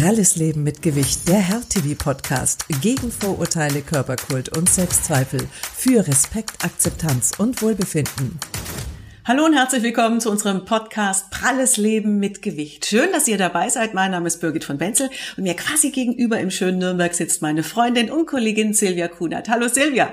Pralles Leben mit Gewicht, der Herr-TV-Podcast gegen Vorurteile, Körperkult und Selbstzweifel für Respekt, Akzeptanz und Wohlbefinden. Hallo und herzlich willkommen zu unserem Podcast Pralles Leben mit Gewicht. Schön, dass ihr dabei seid. Mein Name ist Birgit von Wenzel und mir quasi gegenüber im schönen Nürnberg sitzt meine Freundin und Kollegin Silvia Kunert. Hallo Silvia.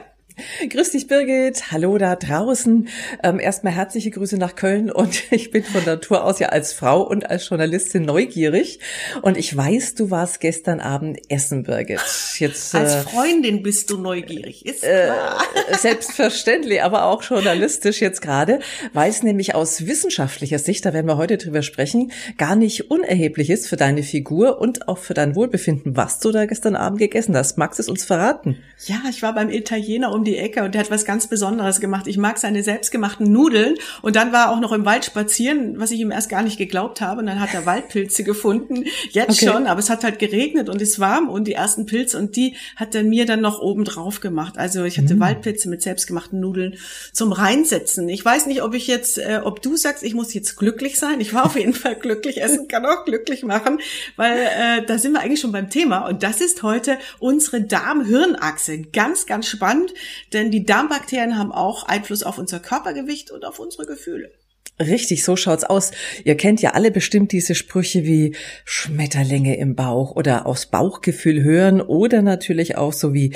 Grüß dich, Birgit. Hallo da draußen. Ähm, erstmal herzliche Grüße nach Köln und ich bin von Natur aus ja als Frau und als Journalistin neugierig. Und ich weiß, du warst gestern Abend essen, Birgit. Jetzt, als äh, Freundin bist du neugierig, ist äh, klar. Äh, selbstverständlich, aber auch journalistisch jetzt gerade, weil es nämlich aus wissenschaftlicher Sicht, da werden wir heute drüber sprechen, gar nicht unerheblich ist für deine Figur und auch für dein Wohlbefinden, was du da gestern Abend gegessen hast. Magst du es uns verraten? Ja, ich war beim Italiener um die Ecke und der hat was ganz Besonderes gemacht. Ich mag seine selbstgemachten Nudeln und dann war er auch noch im Wald spazieren, was ich ihm erst gar nicht geglaubt habe und dann hat er Waldpilze gefunden, jetzt okay. schon, aber es hat halt geregnet und ist warm und die ersten Pilze und die hat er mir dann noch oben drauf gemacht. Also ich hatte mm. Waldpilze mit selbstgemachten Nudeln zum Reinsetzen. Ich weiß nicht, ob ich jetzt, äh, ob du sagst, ich muss jetzt glücklich sein. Ich war auf jeden Fall glücklich. Essen kann auch glücklich machen, weil äh, da sind wir eigentlich schon beim Thema und das ist heute unsere Darm-Hirn-Achse. Ganz, ganz spannend, denn die Darmbakterien haben auch Einfluss auf unser Körpergewicht und auf unsere Gefühle. Richtig, so schaut's aus. Ihr kennt ja alle bestimmt diese Sprüche wie Schmetterlinge im Bauch oder aufs Bauchgefühl hören oder natürlich auch so wie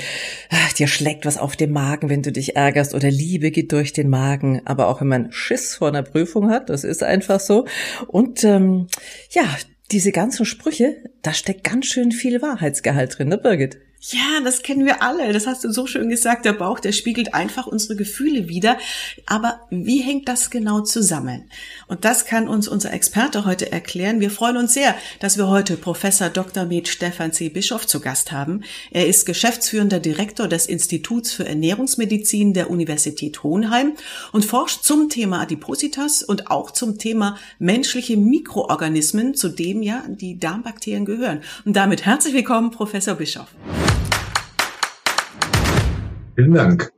ach, dir schlägt was auf dem Magen, wenn du dich ärgerst oder Liebe geht durch den Magen. Aber auch wenn man Schiss vor einer Prüfung hat, das ist einfach so. Und ähm, ja, diese ganzen Sprüche, da steckt ganz schön viel Wahrheitsgehalt drin, ne Birgit? Ja, das kennen wir alle. Das hast du so schön gesagt. Der Bauch, der spiegelt einfach unsere Gefühle wider. Aber wie hängt das genau zusammen? Und das kann uns unser Experte heute erklären. Wir freuen uns sehr, dass wir heute Professor Dr. Med Stefan C. Bischof zu Gast haben. Er ist geschäftsführender Direktor des Instituts für Ernährungsmedizin der Universität Hohenheim und forscht zum Thema Adipositas und auch zum Thema menschliche Mikroorganismen, zu dem ja die Darmbakterien gehören. Und damit herzlich willkommen, Professor Bischof. Vielen Dank.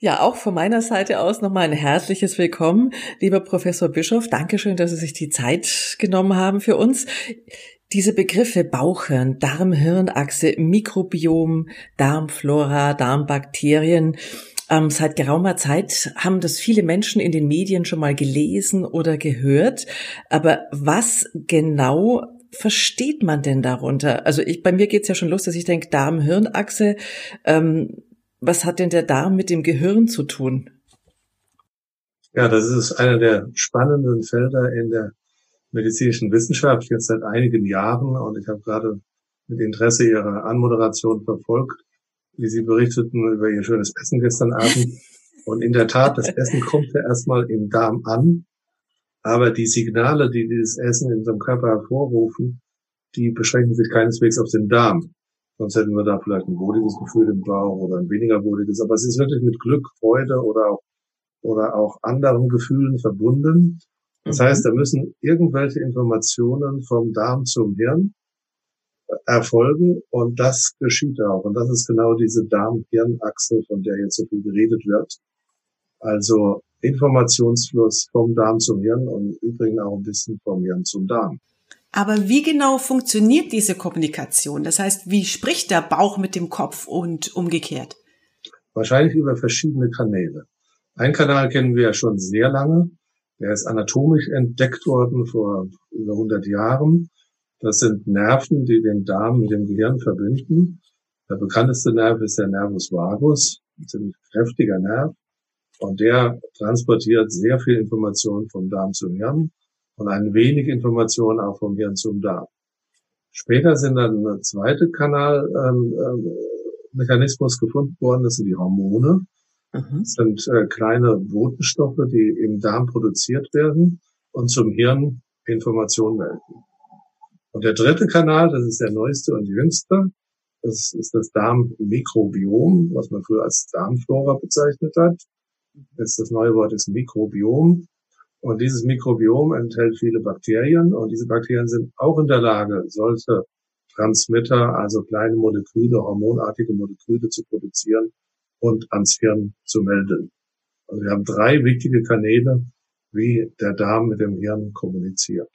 Ja, auch von meiner Seite aus nochmal ein herzliches Willkommen, lieber Professor Bischof. Dankeschön, dass Sie sich die Zeit genommen haben für uns. Diese Begriffe Bauchhirn, Darm-Hirnachse, Mikrobiom, Darmflora, Darmbakterien, ähm, seit geraumer Zeit haben das viele Menschen in den Medien schon mal gelesen oder gehört. Aber was genau versteht man denn darunter? Also ich, bei mir geht's ja schon los, dass ich denke, Darm-Hirnachse, ähm, was hat denn der Darm mit dem Gehirn zu tun? Ja, das ist einer der spannenden Felder in der medizinischen Wissenschaft jetzt seit einigen Jahren und ich habe gerade mit Interesse Ihre Anmoderation verfolgt, wie Sie berichteten über Ihr schönes Essen gestern Abend. Und in der Tat, das Essen kommt ja erstmal im Darm an, aber die Signale, die dieses Essen in unserem Körper hervorrufen, die beschränken sich keineswegs auf den Darm. Sonst hätten wir da vielleicht ein wohliges Gefühl im Bauch oder ein weniger wohliges. Aber es ist wirklich mit Glück, Freude oder auch, oder auch anderen Gefühlen verbunden. Das mhm. heißt, da müssen irgendwelche Informationen vom Darm zum Hirn erfolgen und das geschieht auch. Und das ist genau diese Darm-Hirn-Achse, von der jetzt so viel geredet wird. Also Informationsfluss vom Darm zum Hirn und übrigens auch ein bisschen vom Hirn zum Darm. Aber wie genau funktioniert diese Kommunikation? Das heißt, wie spricht der Bauch mit dem Kopf und umgekehrt? Wahrscheinlich über verschiedene Kanäle. Ein Kanal kennen wir ja schon sehr lange. Der ist anatomisch entdeckt worden vor über 100 Jahren. Das sind Nerven, die den Darm mit dem Gehirn verbinden. Der bekannteste Nerv ist der Nervus vagus, ein ziemlich kräftiger Nerv. Und der transportiert sehr viel Information vom Darm zum Hirn und ein wenig Information auch vom Hirn zum Darm. Später sind dann ein zweiter Kanalmechanismus ähm, ähm, gefunden worden, das sind die Hormone. Mhm. Das sind äh, kleine Botenstoffe, die im Darm produziert werden und zum Hirn Informationen melden. Und der dritte Kanal, das ist der neueste und jüngste, das ist das Darmmikrobiom, was man früher als Darmflora bezeichnet hat. Jetzt das neue Wort ist Mikrobiom. Und dieses Mikrobiom enthält viele Bakterien und diese Bakterien sind auch in der Lage, solche Transmitter, also kleine Moleküle, hormonartige Moleküle zu produzieren und ans Hirn zu melden. Also wir haben drei wichtige Kanäle, wie der Darm mit dem Hirn kommuniziert.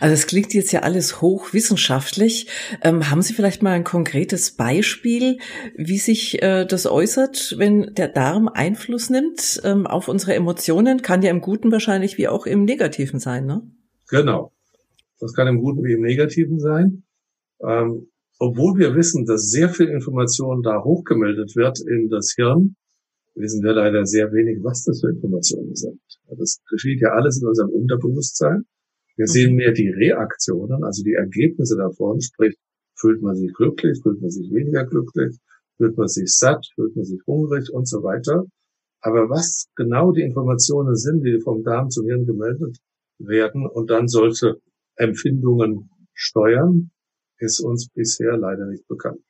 Also es klingt jetzt ja alles hochwissenschaftlich. Ähm, haben Sie vielleicht mal ein konkretes Beispiel, wie sich äh, das äußert, wenn der Darm Einfluss nimmt ähm, auf unsere Emotionen? Kann ja im Guten wahrscheinlich wie auch im Negativen sein, ne? Genau. Das kann im Guten wie im Negativen sein. Ähm, obwohl wir wissen, dass sehr viel Information da hochgemeldet wird in das Hirn, wissen wir leider sehr wenig, was das für Informationen sind. Das geschieht ja alles in unserem Unterbewusstsein. Wir sehen mehr die Reaktionen, also die Ergebnisse davon, sprich, fühlt man sich glücklich, fühlt man sich weniger glücklich, fühlt man sich satt, fühlt man sich hungrig und so weiter. Aber was genau die Informationen sind, die vom Darm zum Hirn gemeldet werden und dann solche Empfindungen steuern, ist uns bisher leider nicht bekannt.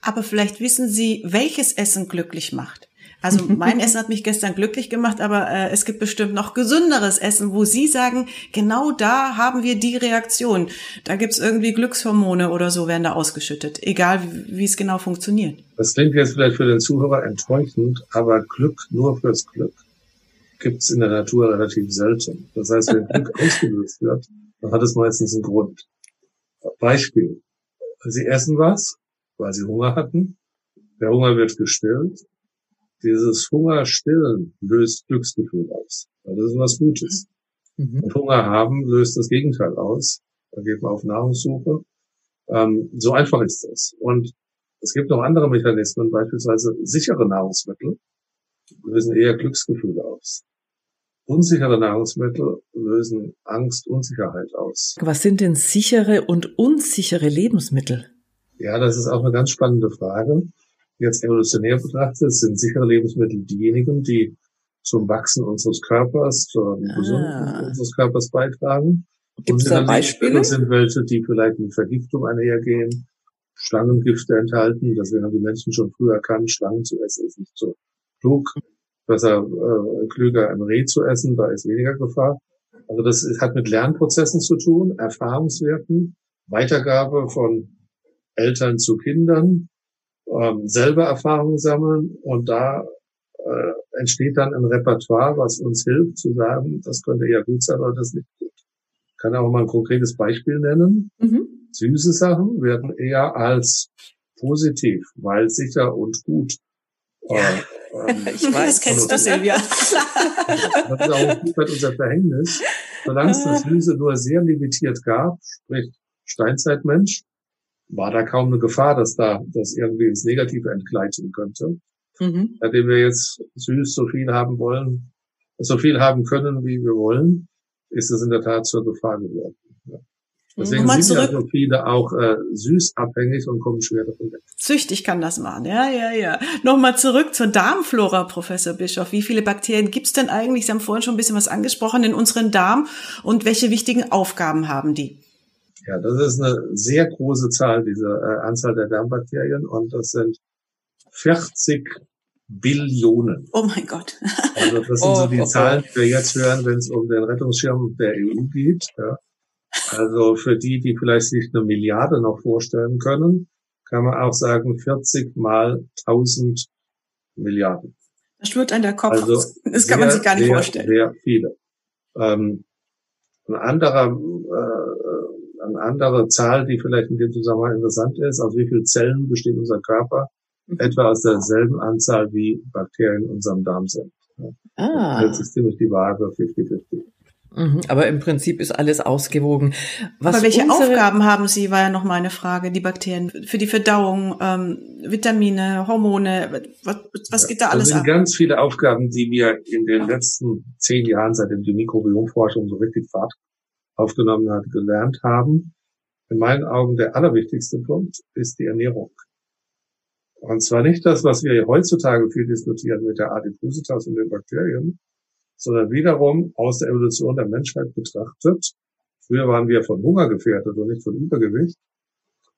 Aber vielleicht wissen Sie, welches Essen glücklich macht. Also mein Essen hat mich gestern glücklich gemacht, aber äh, es gibt bestimmt noch gesünderes Essen, wo Sie sagen, genau da haben wir die Reaktion. Da gibt's irgendwie Glückshormone oder so werden da ausgeschüttet, egal wie, wie es genau funktioniert. Das klingt jetzt vielleicht für den Zuhörer enttäuschend, aber Glück nur fürs Glück gibt's in der Natur relativ selten. Das heißt, wenn Glück ausgelöst wird, dann hat es meistens einen Grund. Beispiel. Sie essen was, weil sie Hunger hatten. Der Hunger wird gestillt dieses Hungerstillen löst Glücksgefühl aus. Das ist was Gutes. Mhm. Und Hunger haben löst das Gegenteil aus. Da geht man auf Nahrungssuche. Ähm, so einfach ist das. Und es gibt noch andere Mechanismen, beispielsweise sichere Nahrungsmittel lösen eher Glücksgefühle aus. Unsichere Nahrungsmittel lösen Angst, Unsicherheit aus. Was sind denn sichere und unsichere Lebensmittel? Ja, das ist auch eine ganz spannende Frage jetzt evolutionär betrachtet, sind sichere Lebensmittel diejenigen, die zum Wachsen unseres Körpers, zur ah. Gesundheit unseres Körpers beitragen. Gibt es da Beispiele? sind welche, die vielleicht mit Vergiftung einhergehen, Schlangengifte enthalten. Deswegen haben die Menschen schon früher erkannt, Schlangen zu essen ist nicht so klug. Besser äh, klüger ein Reh zu essen, da ist weniger Gefahr. Also das hat mit Lernprozessen zu tun, Erfahrungswerten, Weitergabe von Eltern zu Kindern, ähm, selber Erfahrungen sammeln und da äh, entsteht dann ein Repertoire, was uns hilft zu sagen, das könnte eher gut sein oder das nicht gut. Ich kann auch mal ein konkretes Beispiel nennen. Mhm. Süße Sachen werden eher als positiv, weil sicher und gut. Ja. Äh, ähm, ich weiß, kennst du Silvia. das ist auch ein unser Verhängnis. Solange es das Süße nur sehr limitiert gab, sprich Steinzeitmensch, war da kaum eine Gefahr, dass da das irgendwie ins Negative entgleiten könnte. Mhm. Nachdem wir jetzt süß so viel haben wollen, so viel haben können, wie wir wollen, ist es in der Tat zur Gefahr geworden. Ja. Deswegen sind zurück. ja so viele auch äh, süßabhängig und kommen schwer davon weg. Züchtig kann das machen, ja, ja, ja. Nochmal zurück zur Darmflora, Professor Bischof. Wie viele Bakterien gibt's denn eigentlich? Sie haben vorhin schon ein bisschen was angesprochen in unseren Darm und welche wichtigen Aufgaben haben die? Ja, das ist eine sehr große Zahl, diese äh, Anzahl der Darmbakterien und das sind 40 Billionen. Oh mein Gott. also das sind oh, so die oh, Zahlen, die wir jetzt hören, wenn es um den Rettungsschirm der EU geht. Ja. Also für die, die vielleicht sich eine Milliarde noch vorstellen können, kann man auch sagen 40 mal 1000 Milliarden. Das schwirrt an der Kopf. Also das kann sehr, man sich gar nicht sehr, vorstellen. Sehr viele. Ähm, ein anderer äh, eine andere Zahl, die vielleicht in dem Zusammenhang interessant ist, aus wie vielen Zellen besteht unser Körper, mhm. etwa aus derselben Anzahl wie Bakterien in unserem Darm sind. Ah. Das ist ziemlich die Waage 50-50. Mhm, aber im Prinzip ist alles ausgewogen. Was aber welche Aufgaben haben Sie, war ja noch mal eine Frage, die Bakterien für die Verdauung, ähm, Vitamine, Hormone, was, was geht da alles ab? Das sind ab? ganz viele Aufgaben, die wir in den letzten zehn Jahren, seitdem die Mikrobiomforschung so richtig Fahrt aufgenommen hat, gelernt haben. In meinen Augen der allerwichtigste Punkt ist die Ernährung. Und zwar nicht das, was wir heutzutage viel diskutieren mit der Adipositas und den Bakterien, sondern wiederum aus der Evolution der Menschheit betrachtet. Früher waren wir von Hunger gefährdet und nicht von Übergewicht.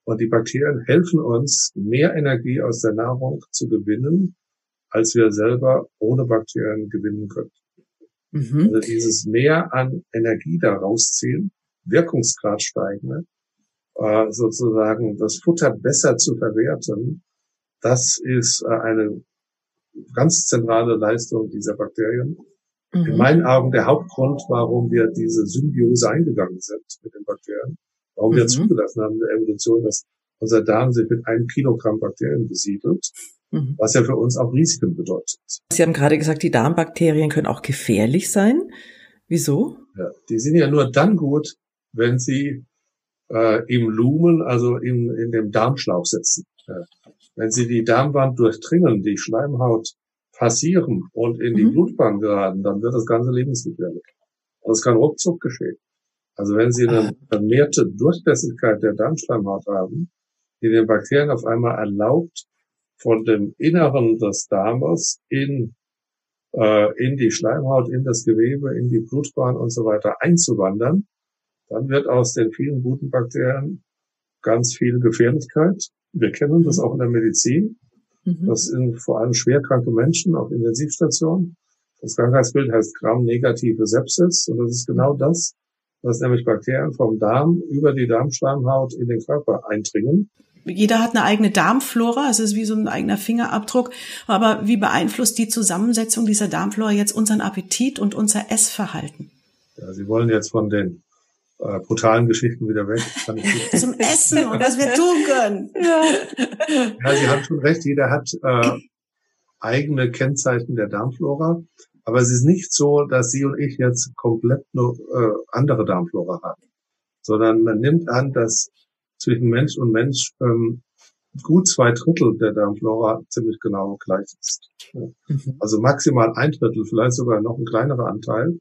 Und die Bakterien helfen uns, mehr Energie aus der Nahrung zu gewinnen, als wir selber ohne Bakterien gewinnen können. Mhm. Also dieses Mehr an Energie da rausziehen, Wirkungsgrad steigen, äh, sozusagen das Futter besser zu verwerten, das ist äh, eine ganz zentrale Leistung dieser Bakterien. mhm. in meinen Augen der Hauptgrund, warum wir diese Symbiose eingegangen sind mit den Bakterien, warum mhm. wir zugelassen haben in der Evolution, dass unser Darm sich mit einem Kilogramm Bakterien besiedelt, mhm. was ja für uns auch Risiken bedeutet. Sie haben gerade gesagt, die Darmbakterien können auch gefährlich sein. Wieso? Ja, die sind ja nur dann gut, wenn sie äh, im Lumen, also in, in dem Darmschlauch sitzen. Ja. Wenn sie die Darmwand durchdringen, die Schleimhaut passieren und in die mhm. Blutbahn geraten, dann wird das Ganze lebensgefährlich. Das kann ruckzuck geschehen. Also wenn Sie eine vermehrte Durchlässigkeit der Darmschleimhaut haben, die den Bakterien auf einmal erlaubt, von dem Inneren des Darmes in, äh, in die Schleimhaut, in das Gewebe, in die Blutbahn und so weiter einzuwandern, dann wird aus den vielen guten Bakterien ganz viel Gefährlichkeit. Wir kennen das auch in der Medizin. Mhm. Das sind vor allem schwerkranke Menschen auf Intensivstationen. Das Krankheitsbild heißt Gramm-negative Sepsis und das ist genau das, was nämlich Bakterien vom Darm über die Darmschleimhaut in den Körper eindringen. Jeder hat eine eigene Darmflora, es ist wie so ein eigener Fingerabdruck. Aber wie beeinflusst die Zusammensetzung dieser Darmflora jetzt unseren Appetit und unser Essverhalten? Ja, Sie wollen jetzt von den äh, brutalen Geschichten wieder weg. Zum Essen und was wir tun können. Ja. ja, Sie haben schon recht. Jeder hat äh, eigene Kennzeichen der Darmflora. Aber es ist nicht so, dass Sie und ich jetzt komplett nur äh, andere Darmflora haben, sondern man nimmt an, dass zwischen Mensch und Mensch ähm, gut zwei Drittel der Darmflora ziemlich genau gleich ist. Mhm. Also maximal ein Drittel, vielleicht sogar noch ein kleinerer Anteil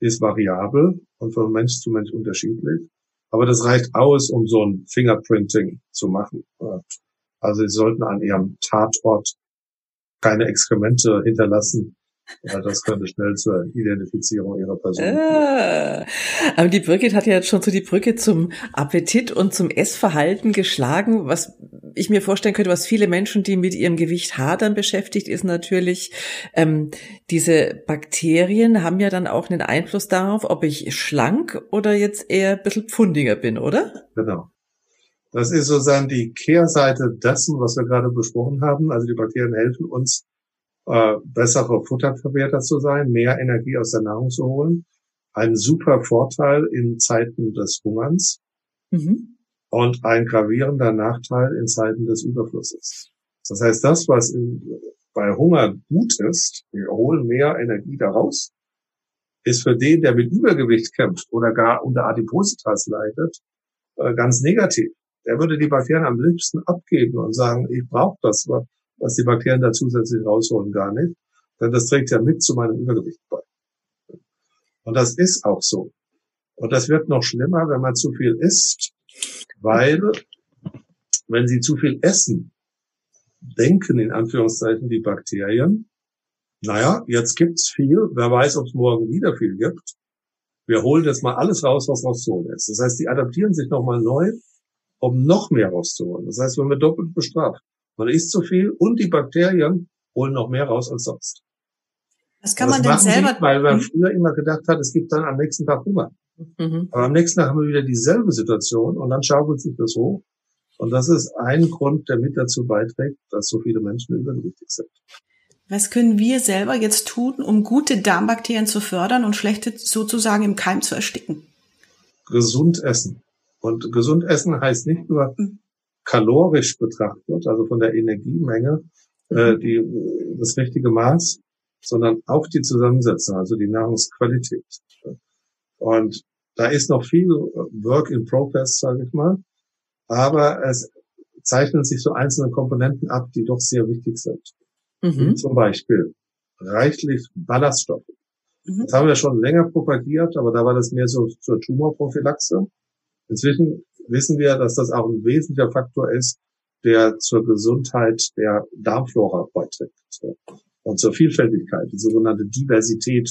ist variabel und von Mensch zu Mensch unterschiedlich. Aber das reicht aus, um so ein Fingerprinting zu machen. Also Sie sollten an Ihrem Tatort keine Exkremente hinterlassen, ja, das könnte schnell zur Identifizierung ihrer Person. Ah, aber die Birgit hat ja jetzt schon so die Brücke zum Appetit und zum Essverhalten geschlagen. Was ich mir vorstellen könnte, was viele Menschen, die mit ihrem Gewicht hadern beschäftigt, ist natürlich, ähm, diese Bakterien haben ja dann auch einen Einfluss darauf, ob ich schlank oder jetzt eher ein bisschen pfundiger bin, oder? Genau. Das ist sozusagen die Kehrseite dessen, was wir gerade besprochen haben. Also die Bakterien helfen uns, äh, bessere Futterverwerter zu sein, mehr Energie aus der Nahrung zu holen. Ein super Vorteil in Zeiten des Hungerns mhm. und ein gravierender Nachteil in Zeiten des Überflusses. Das heißt, das, was in, bei Hunger gut ist, wir holen mehr Energie daraus, ist für den, der mit Übergewicht kämpft oder gar unter Adipositas leidet, äh, ganz negativ. Der würde die Bakterien am liebsten abgeben und sagen, ich brauche das, was die Bakterien da zusätzlich rausholen, gar nicht. Denn das trägt ja mit zu meinem Übergewicht bei. Und das ist auch so. Und das wird noch schlimmer, wenn man zu viel isst, weil wenn Sie zu viel essen, denken in Anführungszeichen die Bakterien, naja, jetzt gibt's viel, wer weiß, ob es morgen wieder viel gibt. Wir holen jetzt mal alles raus, was rauszuholen ist. Das heißt, die adaptieren sich nochmal neu, um noch mehr rauszuholen. Das heißt, wenn wir doppelt bestraft. Man isst zu viel und die Bakterien holen noch mehr raus als sonst. Was kann man denn selber? Nicht, weil man mhm. früher immer gedacht hat, es gibt dann am nächsten Tag Hunger. Mhm. Aber am nächsten Tag haben wir wieder dieselbe Situation und dann schaukelt sich das hoch. Und das ist ein Grund, der mit dazu beiträgt, dass so viele Menschen übergewichtig sind. Was können wir selber jetzt tun, um gute Darmbakterien zu fördern und schlechte sozusagen im Keim zu ersticken? Gesund essen. Und gesund essen heißt nicht nur mhm kalorisch betrachtet, also von der Energiemenge, äh, mhm. die, das richtige Maß, sondern auch die Zusammensetzung, also die Nahrungsqualität. Und da ist noch viel Work in Progress, sage ich mal. Aber es zeichnen sich so einzelne Komponenten ab, die doch sehr wichtig sind. Mhm. Zum Beispiel reichlich Ballaststoffe. Mhm. Das haben wir schon länger propagiert, aber da war das mehr so zur Tumorprophylaxe. Inzwischen wissen wir, dass das auch ein wesentlicher Faktor ist, der zur Gesundheit der Darmflora beiträgt und zur Vielfältigkeit, die sogenannte Diversität,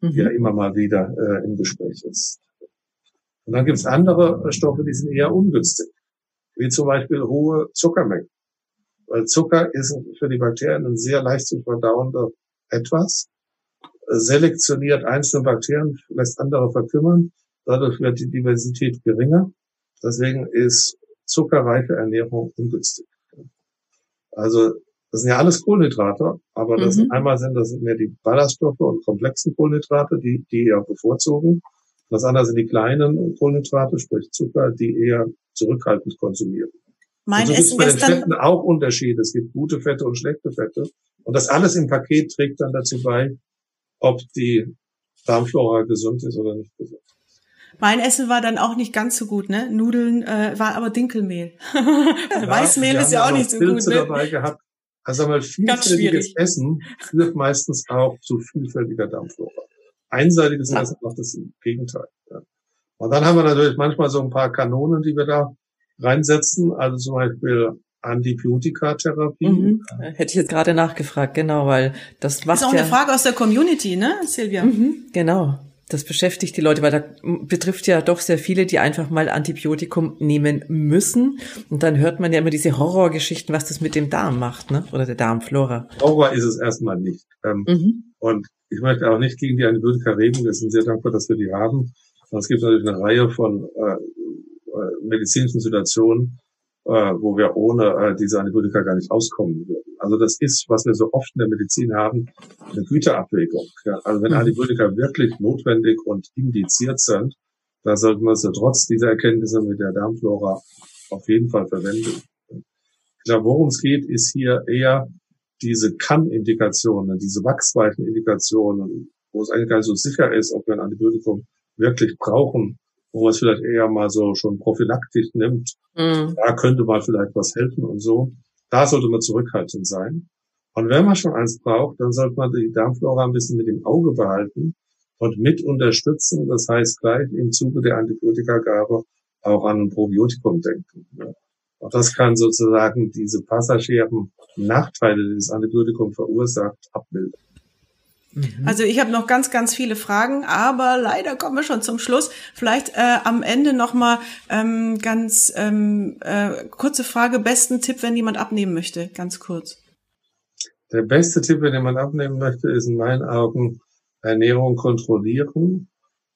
mhm. die ja immer mal wieder äh, im Gespräch ist. Und dann gibt es andere Stoffe, die sind eher ungünstig, wie zum Beispiel hohe Zuckermengen. Weil Zucker ist für die Bakterien ein sehr leicht zu verdauender etwas, selektioniert einzelne Bakterien, lässt andere verkümmern, dadurch wird die Diversität geringer Deswegen ist zuckerreiche Ernährung ungünstig. Also Das sind ja alles Kohlenhydrate, aber das mhm. einmal sind das mehr die Ballaststoffe und komplexen Kohlenhydrate, die, die eher bevorzugen. Das andere sind die kleinen Kohlenhydrate, sprich Zucker, die eher zurückhaltend konsumieren. Mein und so Essen bei den Fetten auch Unterschiede. Es gibt gute Fette und schlechte Fette. Und das alles im Paket trägt dann dazu bei, ob die Darmflora gesund ist oder nicht gesund. Mein Essen war dann auch nicht ganz so gut, ne? Nudeln äh, war aber Dinkelmehl. Ja, Weißmehl ist ja auch nicht so Pilze gut, ne? dabei gehabt. Also mal vielfältiges Essen führt meistens auch zu vielfältiger Darmflora. Einseitiges ja. Essen macht das Gegenteil. Ja. Und dann haben wir natürlich manchmal so ein paar Kanonen, die wir da reinsetzen. Also zum Beispiel Antibiotikatherapie. Mhm. Hätte ich jetzt gerade nachgefragt, genau, weil das macht Das ist auch ja eine Frage aus der Community, ne, Silvia? Mhm, genau. Das beschäftigt die Leute, weil da betrifft ja doch sehr viele, die einfach mal Antibiotikum nehmen müssen. Und dann hört man ja immer diese Horrorgeschichten, was das mit dem Darm macht, ne? Oder der Darmflora. Horror ist es erstmal nicht. Ähm, mhm. Und ich möchte auch nicht gegen die Antibiotika reden. Wir sind sehr dankbar, dass wir die haben. Und es gibt natürlich eine Reihe von äh, äh medizinischen Situationen, äh, wo wir ohne äh, diese Antibiotika gar nicht auskommen würden. Also das ist, was wir so oft in der Medizin haben, eine Güterabwägung. Ja, also wenn mhm. Antibiotika wirklich notwendig und indiziert sind, da sollten wir sie trotz dieser Erkenntnisse mit der Darmflora auf jeden Fall verwenden. Ich glaube, worum es geht, ist hier eher diese Kann-Indikationen, diese Wachsweitenindikationen, wo es eigentlich gar nicht so sicher ist, ob wir ein Antibiotikum wirklich brauchen, wo man es vielleicht eher mal so schon prophylaktisch nimmt. Mhm. Da könnte mal vielleicht was helfen und so. Da sollte man zurückhaltend sein. Und wenn man schon eins braucht, dann sollte man die Darmflora ein bisschen mit dem Auge behalten und mit unterstützen. Das heißt, gleich im Zuge der Antibiotikagabe auch an ein Probiotikum denken. Und das kann sozusagen diese passagieren Nachteile, die das Antibiotikum verursacht, abbilden. Mhm. Also ich habe noch ganz, ganz viele Fragen, aber leider kommen wir schon zum Schluss. Vielleicht äh, am Ende nochmal ähm, ganz ähm, äh, kurze Frage, besten Tipp, wenn jemand abnehmen möchte, ganz kurz. Der beste Tipp, wenn jemand abnehmen möchte, ist in meinen Augen Ernährung kontrollieren,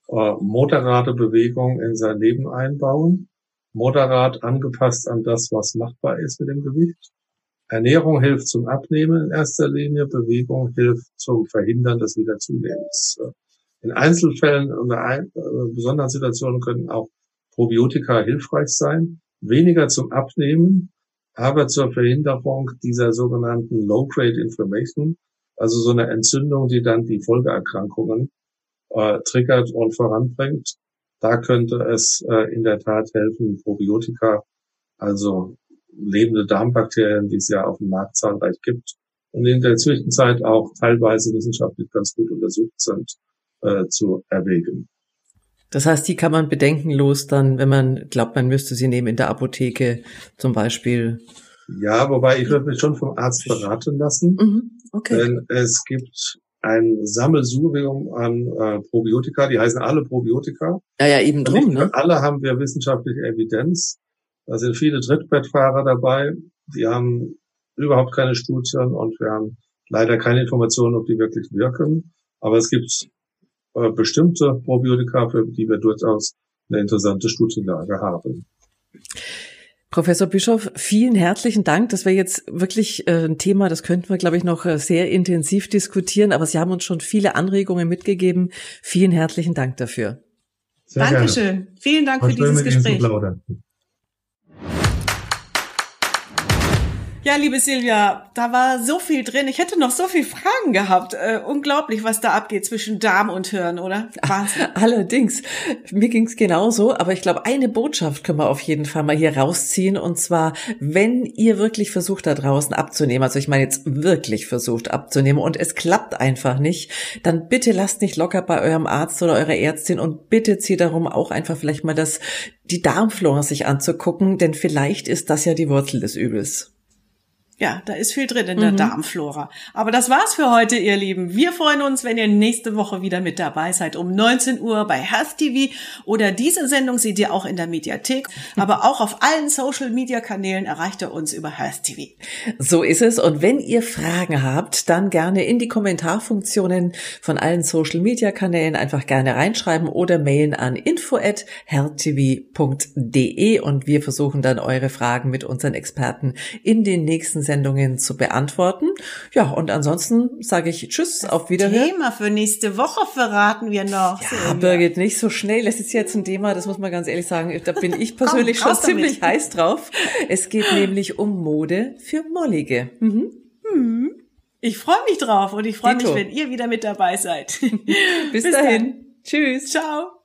äh, moderate Bewegung in sein Leben einbauen, moderat angepasst an das, was machbar ist mit dem Gewicht Ernährung hilft zum Abnehmen in erster Linie, Bewegung hilft zum Verhindern des Wiederzunehmens. In Einzelfällen und äh, besonderen Situationen können auch Probiotika hilfreich sein, weniger zum Abnehmen, aber zur Verhinderung dieser sogenannten Low-Grade Inflammation, also so eine Entzündung, die dann die Folgeerkrankungen äh, triggert und voranbringt. Da könnte es äh, in der Tat helfen, Probiotika, also lebende Darmbakterien, die es ja auf dem Markt zahlreich gibt und in der Zwischenzeit auch teilweise wissenschaftlich ganz gut untersucht sind, äh, zu erwägen. Das heißt, die kann man bedenkenlos dann, wenn man glaubt, man müsste sie nehmen in der Apotheke zum Beispiel. Ja, wobei ich würde mich schon vom Arzt beraten lassen. Mhm, okay. Denn es gibt ein Sammelsurium an äh, Probiotika, die heißen alle Probiotika. Ja, ja, eben drum, ne? Alle haben wir wissenschaftliche Evidenz. Da sind viele Trittbettfahrer dabei, die haben überhaupt keine Studien und wir haben leider keine Informationen, ob die wirklich wirken. Aber es gibt äh, bestimmte Probiotika, für die wir durchaus eine interessante Studienlage haben. Professor Bischof, vielen herzlichen Dank. Das wäre jetzt wirklich äh, ein Thema, das könnten wir, glaube ich, noch äh, sehr intensiv diskutieren. Aber Sie haben uns schon viele Anregungen mitgegeben. Vielen herzlichen Dank dafür. Sehr Dankeschön. Gerne. Vielen Dank für dieses Gespräch. Ja, liebe Silvia, da war so viel drin. Ich hätte noch so viel Fragen gehabt. Äh, unglaublich, was da abgeht zwischen Darm und Hirn, oder? Wahnsinn. Allerdings, mir ging's genauso, aber ich glaube, eine Botschaft können wir auf jeden Fall mal hier rausziehen. Und zwar, wenn ihr wirklich versucht, da draußen abzunehmen, also ich meine jetzt wirklich versucht abzunehmen und es klappt einfach nicht, dann bitte lasst nicht locker bei eurem Arzt oder eurer Ärztin und bitte zieht darum auch einfach vielleicht mal das, die Darmflora sich anzugucken, denn vielleicht ist das ja die Wurzel des Übels. Ja, da ist viel drin in der mhm. Darmflora. Aber das war's für heute, ihr Lieben. Wir freuen uns, wenn ihr nächste Woche wieder mit dabei seid um 19 Uhr bei Health TV oder diese Sendung seht ihr auch in der Mediathek, aber auch auf allen Social Media Kanälen erreicht ihr uns über Health TV. So ist es. Und wenn ihr Fragen habt, dann gerne in die Kommentarfunktionen von allen Social Media Kanälen einfach gerne reinschreiben oder mailen an info at healthtv.de und wir versuchen dann eure Fragen mit unseren Experten in den nächsten Sendungen zu beantworten. Ja, und ansonsten sage ich Tschüss, das auf Wiederhören. Thema für nächste Woche verraten wir noch. Ja, Birgit, nicht so schnell. Das ist jetzt ein Thema, das muss man ganz ehrlich sagen, da bin ich persönlich Komm, schon ziemlich heiß drauf. Es geht nämlich um Mode für Mollige. Mhm. Mhm. Ich freue mich drauf und ich freue mich, wenn ihr wieder mit dabei seid. Bis, Bis dahin. Dann. Tschüss. Ciao.